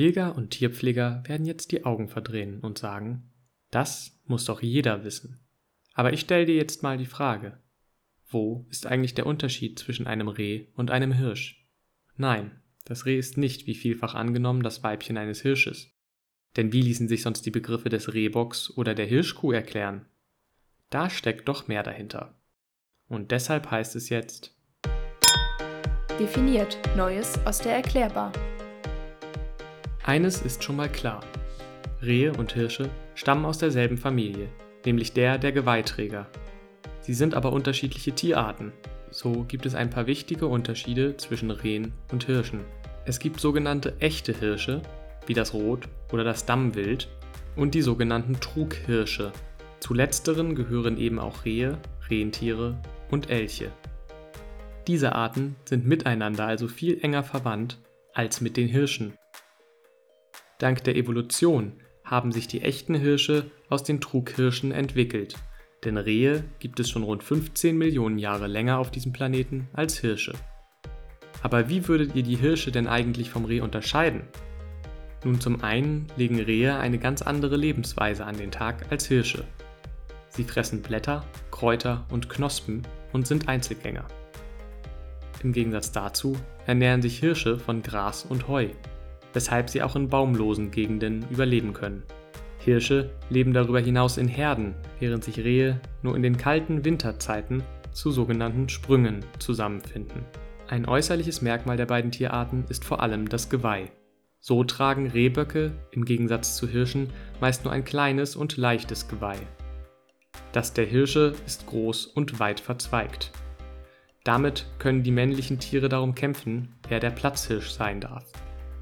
Jäger und Tierpfleger werden jetzt die Augen verdrehen und sagen, das muss doch jeder wissen. Aber ich stelle dir jetzt mal die Frage, wo ist eigentlich der Unterschied zwischen einem Reh und einem Hirsch? Nein, das Reh ist nicht, wie vielfach angenommen, das Weibchen eines Hirsches. Denn wie ließen sich sonst die Begriffe des Rehbocks oder der Hirschkuh erklären? Da steckt doch mehr dahinter. Und deshalb heißt es jetzt Definiert Neues aus der Erklärbar. Eines ist schon mal klar. Rehe und Hirsche stammen aus derselben Familie, nämlich der der Geweihträger. Sie sind aber unterschiedliche Tierarten. So gibt es ein paar wichtige Unterschiede zwischen Rehen und Hirschen. Es gibt sogenannte echte Hirsche, wie das Rot- oder das Dammwild, und die sogenannten Trughirsche. Zu letzteren gehören eben auch Rehe, Rentiere und Elche. Diese Arten sind miteinander also viel enger verwandt als mit den Hirschen. Dank der Evolution haben sich die echten Hirsche aus den Trughirschen entwickelt, denn Rehe gibt es schon rund 15 Millionen Jahre länger auf diesem Planeten als Hirsche. Aber wie würdet ihr die Hirsche denn eigentlich vom Reh unterscheiden? Nun zum einen legen Rehe eine ganz andere Lebensweise an den Tag als Hirsche. Sie fressen Blätter, Kräuter und Knospen und sind Einzelgänger. Im Gegensatz dazu ernähren sich Hirsche von Gras und Heu, weshalb sie auch in baumlosen Gegenden überleben können. Hirsche leben darüber hinaus in Herden, während sich Rehe nur in den kalten Winterzeiten zu sogenannten Sprüngen zusammenfinden. Ein äußerliches Merkmal der beiden Tierarten ist vor allem das Geweih. So tragen Rehböcke im Gegensatz zu Hirschen meist nur ein kleines und leichtes Geweih. Das der Hirsche ist groß und weit verzweigt. Damit können die männlichen Tiere darum kämpfen, wer der Platzhirsch sein darf.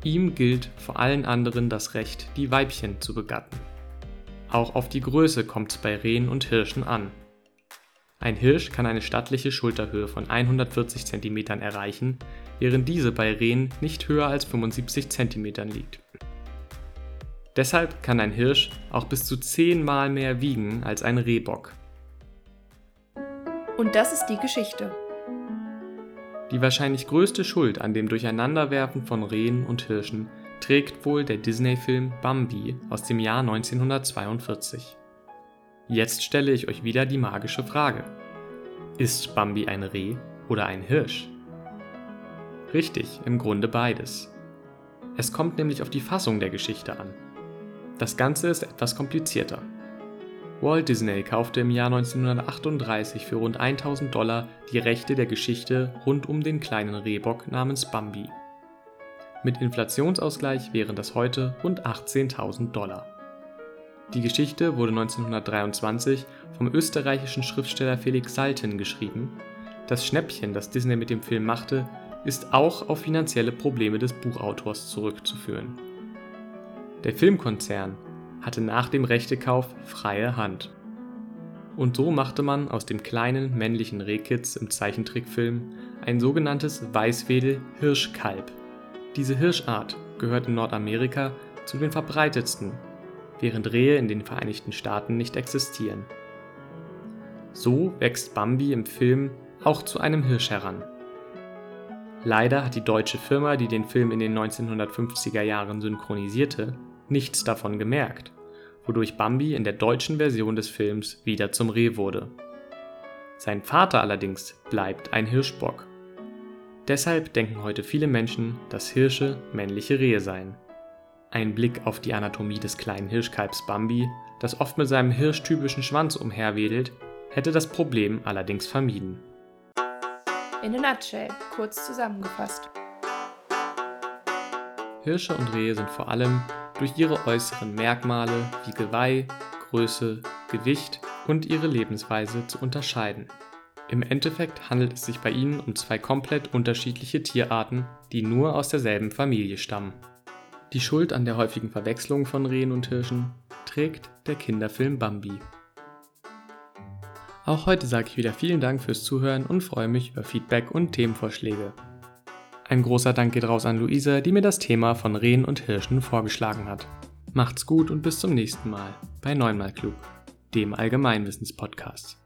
Ihm gilt vor allen anderen das Recht, die Weibchen zu begatten. Auch auf die Größe kommt es bei Rehen und Hirschen an. Ein Hirsch kann eine stattliche Schulterhöhe von 140 cm erreichen, während diese bei Rehen nicht höher als 75 cm liegt. Deshalb kann ein Hirsch auch bis zu 10 Mal mehr wiegen als ein Rehbock. Und das ist die Geschichte. Die wahrscheinlich größte Schuld an dem Durcheinanderwerfen von Rehen und Hirschen trägt wohl der Disney-Film Bambi aus dem Jahr 1942. Jetzt stelle ich euch wieder die magische Frage. Ist Bambi ein Reh oder ein Hirsch? Richtig, im Grunde beides. Es kommt nämlich auf die Fassung der Geschichte an. Das Ganze ist etwas komplizierter. Walt Disney kaufte im Jahr 1938 für rund 1000 Dollar die Rechte der Geschichte rund um den kleinen Rehbock namens Bambi. Mit Inflationsausgleich wären das heute rund 18.000 Dollar. Die Geschichte wurde 1923 vom österreichischen Schriftsteller Felix Salten geschrieben. Das Schnäppchen, das Disney mit dem Film machte, ist auch auf finanzielle Probleme des Buchautors zurückzuführen. Der Filmkonzern hatte nach dem Rechtekauf freie Hand. Und so machte man aus dem kleinen männlichen Rehkitz im Zeichentrickfilm ein sogenanntes Weißwedel-Hirschkalb. Diese Hirschart gehört in Nordamerika zu den verbreitetsten, während Rehe in den Vereinigten Staaten nicht existieren. So wächst Bambi im Film auch zu einem Hirsch heran. Leider hat die deutsche Firma, die den Film in den 1950er Jahren synchronisierte, nichts davon gemerkt, wodurch Bambi in der deutschen Version des Films wieder zum Reh wurde. Sein Vater allerdings bleibt ein Hirschbock. Deshalb denken heute viele Menschen, dass Hirsche männliche Rehe seien. Ein Blick auf die Anatomie des kleinen Hirschkalbs Bambi, das oft mit seinem hirschtypischen Schwanz umherwedelt, hätte das Problem allerdings vermieden. In a nutshell, kurz zusammengefasst. Hirsche und Rehe sind vor allem durch ihre äußeren Merkmale wie Geweih, Größe, Gewicht und ihre Lebensweise zu unterscheiden. Im Endeffekt handelt es sich bei ihnen um zwei komplett unterschiedliche Tierarten, die nur aus derselben Familie stammen. Die Schuld an der häufigen Verwechslung von Rehen und Hirschen trägt der Kinderfilm Bambi. Auch heute sage ich wieder vielen Dank fürs Zuhören und freue mich über Feedback und Themenvorschläge. Ein großer Dank geht raus an Luisa, die mir das Thema von Rehen und Hirschen vorgeschlagen hat. Macht's gut und bis zum nächsten Mal bei Neunmal Klug, dem Allgemeinwissenspodcast.